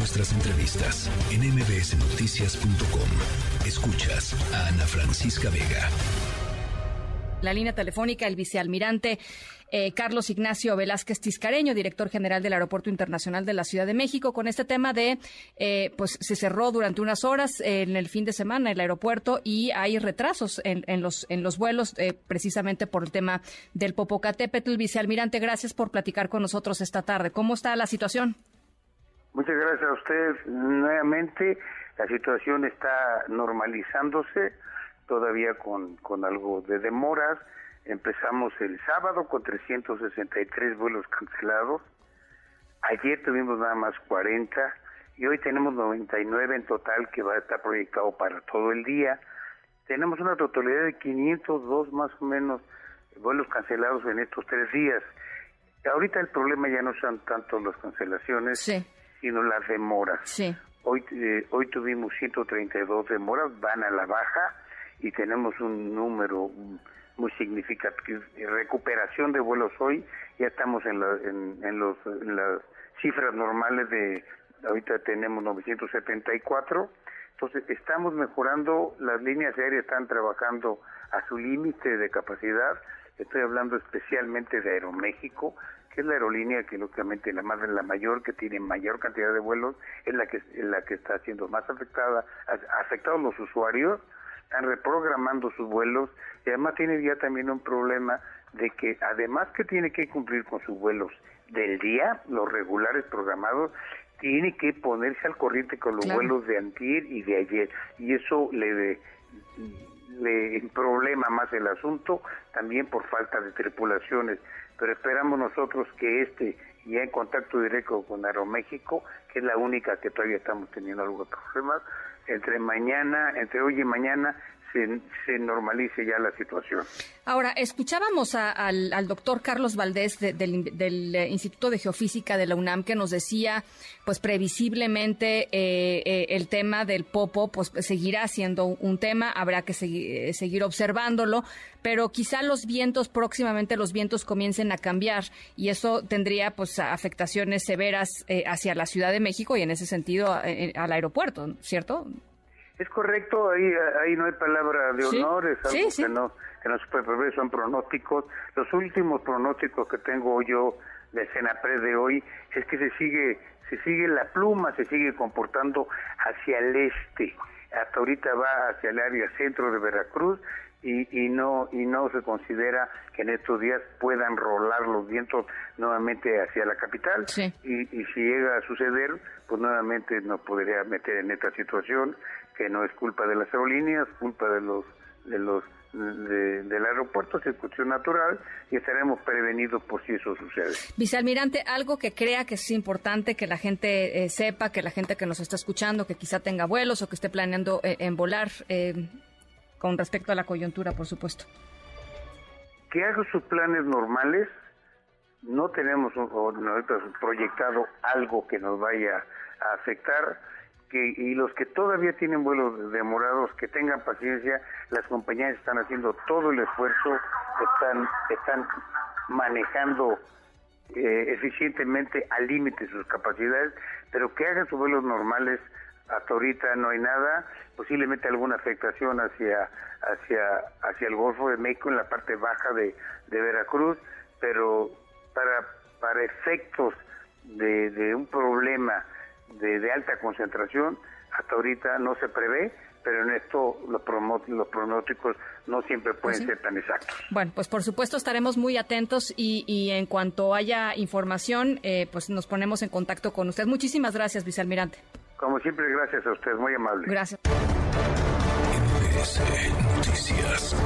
nuestras entrevistas en mbsnoticias.com. Escuchas a Ana Francisca Vega. La línea telefónica, el vicealmirante eh, Carlos Ignacio Velázquez Tiscareño, director general del Aeropuerto Internacional de la Ciudad de México, con este tema de, eh, pues se cerró durante unas horas en el fin de semana el aeropuerto y hay retrasos en, los, en los vuelos eh, precisamente por el tema del Popocatépetl. Vicealmirante, gracias por platicar con nosotros esta tarde. ¿Cómo está la situación? Muchas gracias a usted. Nuevamente, la situación está normalizándose, todavía con, con algo de demoras Empezamos el sábado con 363 vuelos cancelados. Ayer tuvimos nada más 40 y hoy tenemos 99 en total que va a estar proyectado para todo el día. Tenemos una totalidad de 502 más o menos vuelos cancelados en estos tres días. Ahorita el problema ya no son tanto las cancelaciones, sino las demoras. Hoy, eh, hoy tuvimos 132 demoras, van a la baja y tenemos un número muy significativa recuperación de vuelos hoy ya estamos en, en, los, en las cifras normales de ahorita tenemos 974 entonces estamos mejorando las líneas aéreas están trabajando a su límite de capacidad. Estoy hablando especialmente de Aeroméxico que es la aerolínea que lógicamente la más la mayor que tiene mayor cantidad de vuelos es la que es la que está siendo más afectada. Afectados los usuarios están reprogramando sus vuelos y además tiene ya también un problema de que además que tiene que cumplir con sus vuelos del día, los regulares programados, tiene que ponerse al corriente con los vuelos de antier y de ayer. Y eso le le problema más el asunto también por falta de tripulaciones. Pero esperamos nosotros que este ya en contacto directo con Aeroméxico que es la única que todavía estamos teniendo algo de problemas entre mañana, entre hoy y mañana, se, normalice ya la situación. Ahora, escuchábamos al, doctor Carlos Valdés del, eh, Instituto de Geofísica de la UNAM que nos decía, pues previsiblemente eh, eh, el tema del popo pues seguirá siendo un tema, habrá que seguir observándolo, pero quizá los vientos próximamente los vientos comiencen a cambiar y eso tendría pues afectaciones severas hacia la Ciudad de México y en ese sentido al aeropuerto, ¿cierto? Es correcto, ahí, ahí no hay palabra de honor, es algo que no que no se puede son pronósticos. Los últimos pronósticos que tengo yo de Senapre de hoy es que se sigue se sigue la pluma, se sigue comportando hacia el este. Hasta ahorita va hacia el área centro de Veracruz y, y no y no se considera que en estos días puedan rolar los vientos nuevamente hacia la capital y, y si llega a suceder pues nuevamente nos podría meter en esta situación que no es culpa de las aerolíneas, culpa de los de los del aeropuerto, es cuestión natural y estaremos prevenidos por si eso sucede. Vicealmirante, algo que crea que es importante que la gente eh, sepa, que la gente que nos está escuchando, que quizá tenga vuelos o que esté planeando eh, en volar, eh, con respecto a la coyuntura, por supuesto. Que haga sus planes normales, no tenemos proyectado algo que nos vaya a afectar y los que todavía tienen vuelos demorados, que tengan paciencia, las compañías están haciendo todo el esfuerzo, están, están manejando eh, eficientemente al límite sus capacidades, pero que hagan sus vuelos normales, hasta ahorita no hay nada, posiblemente alguna afectación hacia, hacia, hacia el Golfo de México en la parte baja de, de Veracruz, pero para, para efectos de, de un problema de, alta concentración, hasta ahorita no se prevé, pero en esto los, los pronósticos no siempre pueden ser tan exactos. Bueno, pues por supuesto estaremos muy atentos y, y en cuanto haya información, eh, pues nos ponemos en contacto con usted. Muchísimas gracias, vicealmirante. Como siempre, gracias a usted, muy amable. Gracias. Noticias.